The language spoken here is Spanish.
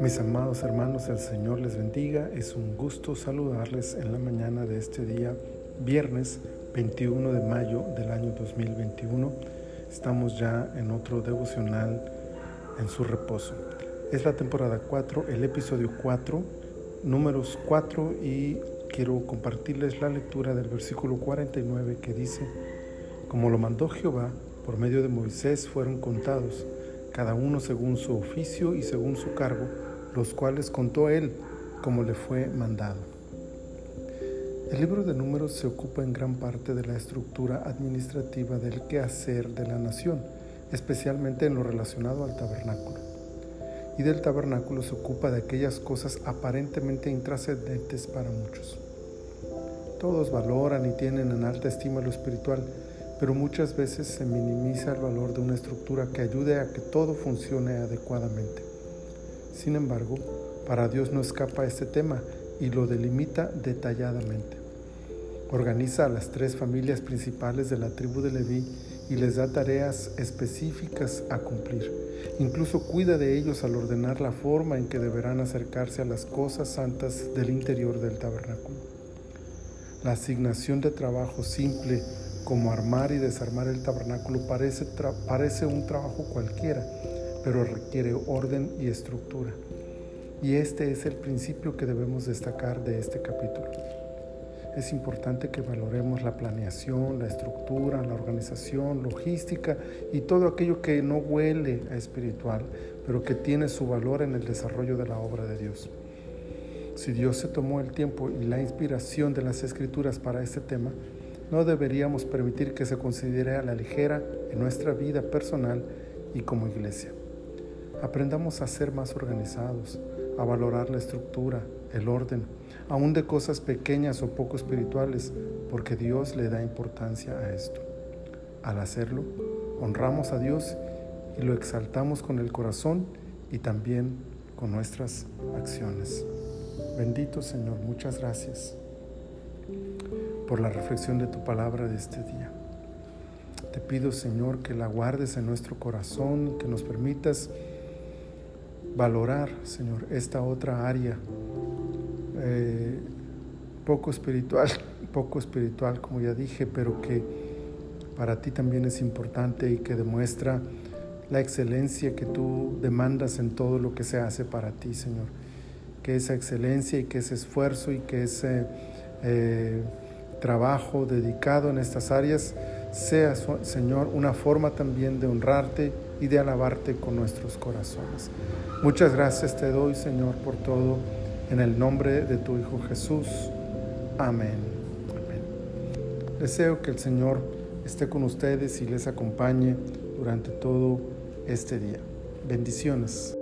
Mis amados hermanos, el Señor les bendiga. Es un gusto saludarles en la mañana de este día, viernes 21 de mayo del año 2021. Estamos ya en otro devocional en su reposo. Es la temporada 4, el episodio 4, números 4 y quiero compartirles la lectura del versículo 49 que dice, como lo mandó Jehová, por medio de Moisés fueron contados, cada uno según su oficio y según su cargo, los cuales contó él como le fue mandado. El libro de números se ocupa en gran parte de la estructura administrativa del quehacer de la nación, especialmente en lo relacionado al tabernáculo. Y del tabernáculo se ocupa de aquellas cosas aparentemente intrascendentes para muchos. Todos valoran y tienen en alta estima lo espiritual, pero muchas veces se minimiza el valor de una estructura que ayude a que todo funcione adecuadamente. Sin embargo, para Dios no escapa este tema y lo delimita detalladamente. Organiza a las tres familias principales de la tribu de Leví y les da tareas específicas a cumplir. Incluso cuida de ellos al ordenar la forma en que deberán acercarse a las cosas santas del interior del tabernáculo. La asignación de trabajo simple como armar y desarmar el tabernáculo parece, parece un trabajo cualquiera, pero requiere orden y estructura. Y este es el principio que debemos destacar de este capítulo. Es importante que valoremos la planeación, la estructura, la organización, logística y todo aquello que no huele a espiritual, pero que tiene su valor en el desarrollo de la obra de Dios. Si Dios se tomó el tiempo y la inspiración de las escrituras para este tema, no deberíamos permitir que se considere a la ligera en nuestra vida personal y como iglesia. Aprendamos a ser más organizados, a valorar la estructura, el orden, aún de cosas pequeñas o poco espirituales, porque Dios le da importancia a esto. Al hacerlo, honramos a Dios y lo exaltamos con el corazón y también con nuestras acciones. Bendito Señor, muchas gracias por la reflexión de tu palabra de este día. Te pido, Señor, que la guardes en nuestro corazón, que nos permitas valorar, Señor, esta otra área eh, poco espiritual, poco espiritual, como ya dije, pero que para ti también es importante y que demuestra la excelencia que tú demandas en todo lo que se hace para ti, Señor. Que esa excelencia y que ese esfuerzo y que ese eh, trabajo dedicado en estas áreas sea, Señor, una forma también de honrarte y de alabarte con nuestros corazones. Muchas gracias te doy, Señor, por todo, en el nombre de tu Hijo Jesús. Amén. Deseo que el Señor esté con ustedes y les acompañe durante todo este día. Bendiciones.